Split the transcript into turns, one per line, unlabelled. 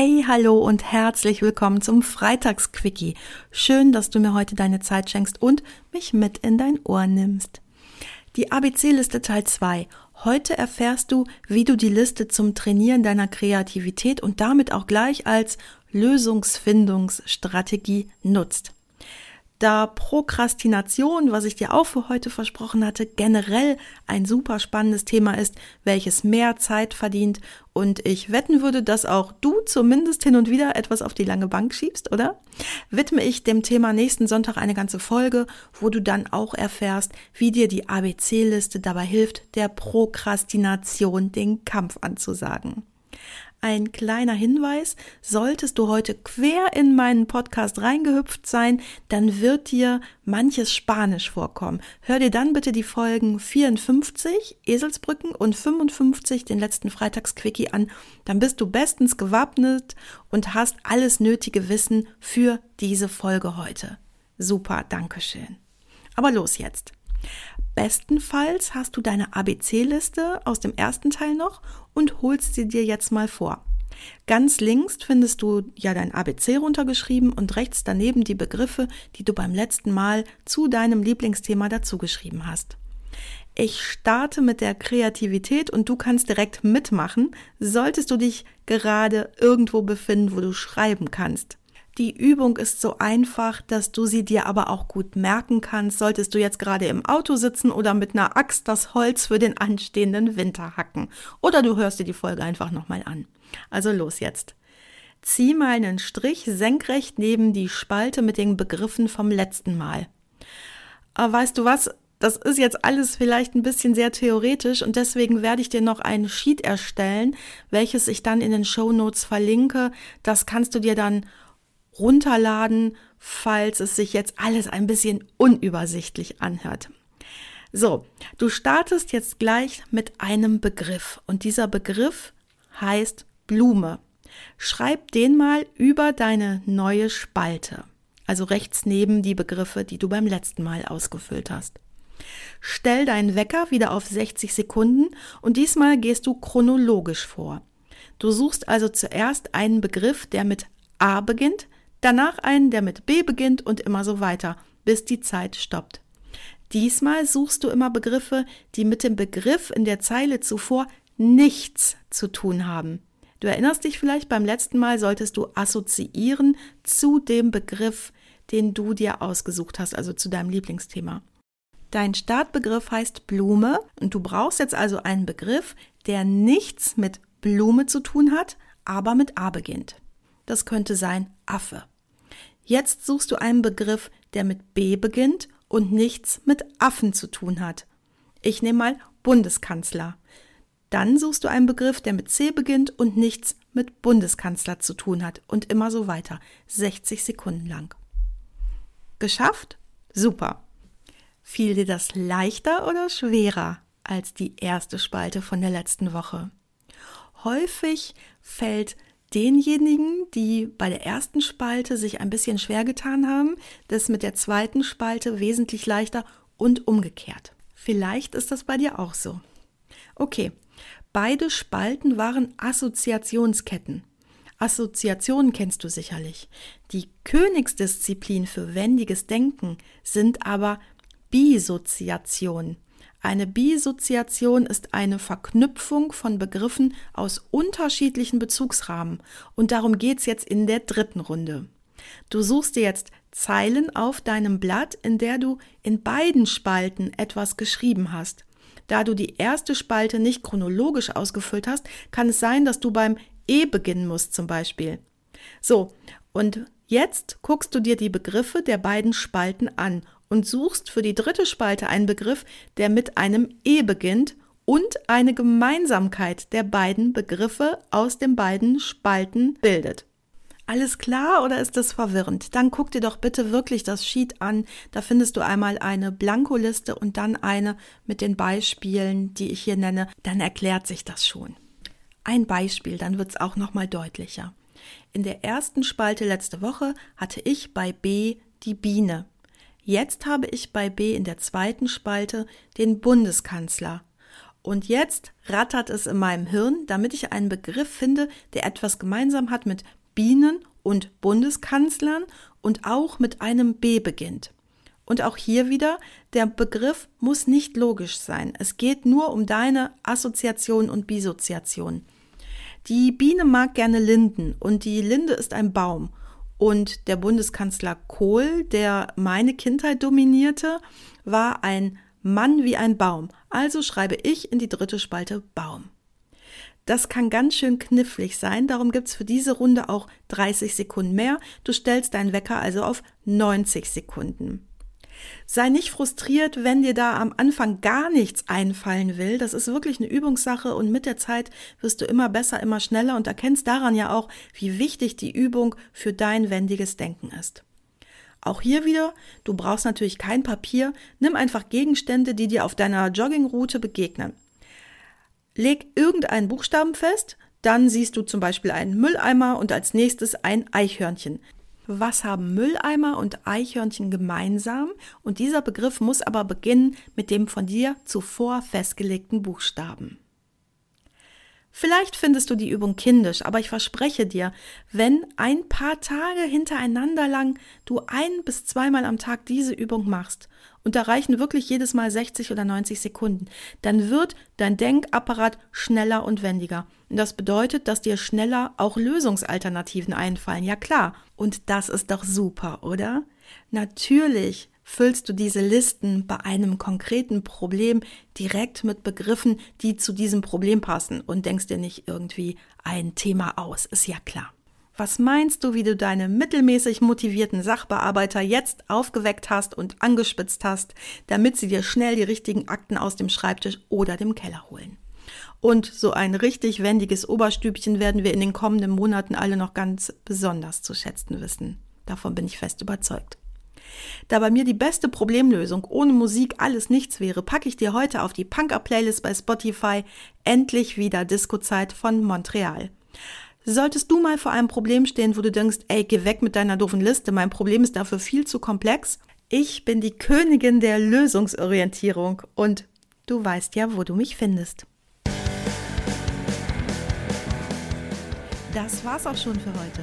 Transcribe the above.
Hey, hallo und herzlich willkommen zum Freitagsquickie. Schön, dass du mir heute deine Zeit schenkst und mich mit in dein Ohr nimmst. Die ABC-Liste Teil 2. Heute erfährst du, wie du die Liste zum Trainieren deiner Kreativität und damit auch gleich als Lösungsfindungsstrategie nutzt da Prokrastination, was ich dir auch für heute versprochen hatte, generell ein super spannendes Thema ist, welches mehr Zeit verdient und ich wetten würde, dass auch du zumindest hin und wieder etwas auf die lange Bank schiebst, oder? Widme ich dem Thema nächsten Sonntag eine ganze Folge, wo du dann auch erfährst, wie dir die ABC-Liste dabei hilft, der Prokrastination den Kampf anzusagen. Ein kleiner Hinweis, solltest du heute quer in meinen Podcast reingehüpft sein, dann wird dir manches Spanisch vorkommen. Hör dir dann bitte die Folgen 54, Eselsbrücken und 55, den letzten Freitagsquickie an. Dann bist du bestens gewappnet und hast alles nötige Wissen für diese Folge heute. Super, Dankeschön. Aber los jetzt. Bestenfalls hast du deine ABC-Liste aus dem ersten Teil noch und holst sie dir jetzt mal vor. Ganz links findest du ja dein ABC runtergeschrieben und rechts daneben die Begriffe, die du beim letzten Mal zu deinem Lieblingsthema dazugeschrieben hast. Ich starte mit der Kreativität und du kannst direkt mitmachen, solltest du dich gerade irgendwo befinden, wo du schreiben kannst. Die Übung ist so einfach, dass du sie dir aber auch gut merken kannst, solltest du jetzt gerade im Auto sitzen oder mit einer Axt das Holz für den anstehenden Winter hacken. Oder du hörst dir die Folge einfach nochmal an. Also los jetzt. Zieh mal einen Strich senkrecht neben die Spalte mit den Begriffen vom letzten Mal. Aber weißt du was? Das ist jetzt alles vielleicht ein bisschen sehr theoretisch und deswegen werde ich dir noch ein Sheet erstellen, welches ich dann in den Show Notes verlinke. Das kannst du dir dann runterladen, falls es sich jetzt alles ein bisschen unübersichtlich anhört. So, du startest jetzt gleich mit einem Begriff und dieser Begriff heißt Blume. Schreib den mal über deine neue Spalte, also rechts neben die Begriffe, die du beim letzten Mal ausgefüllt hast. Stell deinen Wecker wieder auf 60 Sekunden und diesmal gehst du chronologisch vor. Du suchst also zuerst einen Begriff, der mit A beginnt, danach einen, der mit B beginnt und immer so weiter, bis die Zeit stoppt. Diesmal suchst du immer Begriffe, die mit dem Begriff in der Zeile zuvor nichts zu tun haben. Du erinnerst dich vielleicht, beim letzten Mal solltest du assoziieren zu dem Begriff, den du dir ausgesucht hast, also zu deinem Lieblingsthema. Dein Startbegriff heißt Blume und du brauchst jetzt also einen Begriff, der nichts mit Blume zu tun hat, aber mit A beginnt. Das könnte sein Affe. Jetzt suchst du einen Begriff, der mit B beginnt und nichts mit Affen zu tun hat. Ich nehme mal Bundeskanzler. Dann suchst du einen Begriff, der mit C beginnt und nichts mit Bundeskanzler zu tun hat und immer so weiter. 60 Sekunden lang. Geschafft? Super. Fiel dir das leichter oder schwerer als die erste Spalte von der letzten Woche? Häufig fällt denjenigen, die bei der ersten Spalte sich ein bisschen schwer getan haben, das mit der zweiten Spalte wesentlich leichter und umgekehrt. Vielleicht ist das bei dir auch so. Okay, beide Spalten waren Assoziationsketten. Assoziationen kennst du sicherlich. Die Königsdisziplin für wendiges Denken sind aber Bisoziationen. Eine Bisoziation ist eine Verknüpfung von Begriffen aus unterschiedlichen Bezugsrahmen und darum geht's jetzt in der dritten Runde. Du suchst dir jetzt Zeilen auf deinem Blatt, in der du in beiden Spalten etwas geschrieben hast. Da du die erste Spalte nicht chronologisch ausgefüllt hast, kann es sein, dass du beim E beginnen musst zum Beispiel. So, und jetzt guckst du dir die Begriffe der beiden Spalten an und suchst für die dritte Spalte einen Begriff, der mit einem E beginnt und eine Gemeinsamkeit der beiden Begriffe aus den beiden Spalten bildet. Alles klar oder ist das verwirrend? Dann guck dir doch bitte wirklich das Sheet an. Da findest du einmal eine Blankoliste und dann eine mit den Beispielen, die ich hier nenne. Dann erklärt sich das schon. Ein Beispiel, dann wird es auch noch mal deutlicher. In der ersten Spalte letzte Woche hatte ich bei B die Biene. Jetzt habe ich bei B in der zweiten Spalte den Bundeskanzler. Und jetzt rattert es in meinem Hirn, damit ich einen Begriff finde, der etwas gemeinsam hat mit Bienen und Bundeskanzlern und auch mit einem B beginnt. Und auch hier wieder, der Begriff muss nicht logisch sein. Es geht nur um deine Assoziation und Bisoziation. Die Biene mag gerne Linden und die Linde ist ein Baum. Und der Bundeskanzler Kohl, der meine Kindheit dominierte, war ein Mann wie ein Baum. Also schreibe ich in die dritte Spalte Baum. Das kann ganz schön knifflig sein, darum gibt's für diese Runde auch 30 Sekunden mehr. Du stellst deinen Wecker also auf 90 Sekunden. Sei nicht frustriert, wenn dir da am Anfang gar nichts einfallen will. Das ist wirklich eine Übungssache und mit der Zeit wirst du immer besser, immer schneller und erkennst daran ja auch, wie wichtig die Übung für dein wendiges Denken ist. Auch hier wieder, du brauchst natürlich kein Papier, nimm einfach Gegenstände, die dir auf deiner Joggingroute begegnen. Leg irgendeinen Buchstaben fest, dann siehst du zum Beispiel einen Mülleimer und als nächstes ein Eichhörnchen. Was haben Mülleimer und Eichhörnchen gemeinsam? Und dieser Begriff muss aber beginnen mit dem von dir zuvor festgelegten Buchstaben. Vielleicht findest du die Übung kindisch, aber ich verspreche dir, wenn ein paar Tage hintereinander lang du ein bis zweimal am Tag diese Übung machst und da reichen wirklich jedes Mal 60 oder 90 Sekunden, dann wird dein Denkapparat schneller und wendiger. Und das bedeutet, dass dir schneller auch Lösungsalternativen einfallen. Ja klar. Und das ist doch super, oder? Natürlich füllst du diese Listen bei einem konkreten Problem direkt mit Begriffen, die zu diesem Problem passen und denkst dir nicht irgendwie ein Thema aus, ist ja klar. Was meinst du, wie du deine mittelmäßig motivierten Sachbearbeiter jetzt aufgeweckt hast und angespitzt hast, damit sie dir schnell die richtigen Akten aus dem Schreibtisch oder dem Keller holen? Und so ein richtig wendiges Oberstübchen werden wir in den kommenden Monaten alle noch ganz besonders zu schätzen wissen. Davon bin ich fest überzeugt. Da bei mir die beste Problemlösung ohne Musik alles nichts wäre, packe ich dir heute auf die Punker-Playlist bei Spotify endlich wieder Disco-Zeit von Montreal. Solltest du mal vor einem Problem stehen, wo du denkst, ey, geh weg mit deiner doofen Liste, mein Problem ist dafür viel zu komplex. Ich bin die Königin der Lösungsorientierung und du weißt ja, wo du mich findest. Das war's auch schon für heute.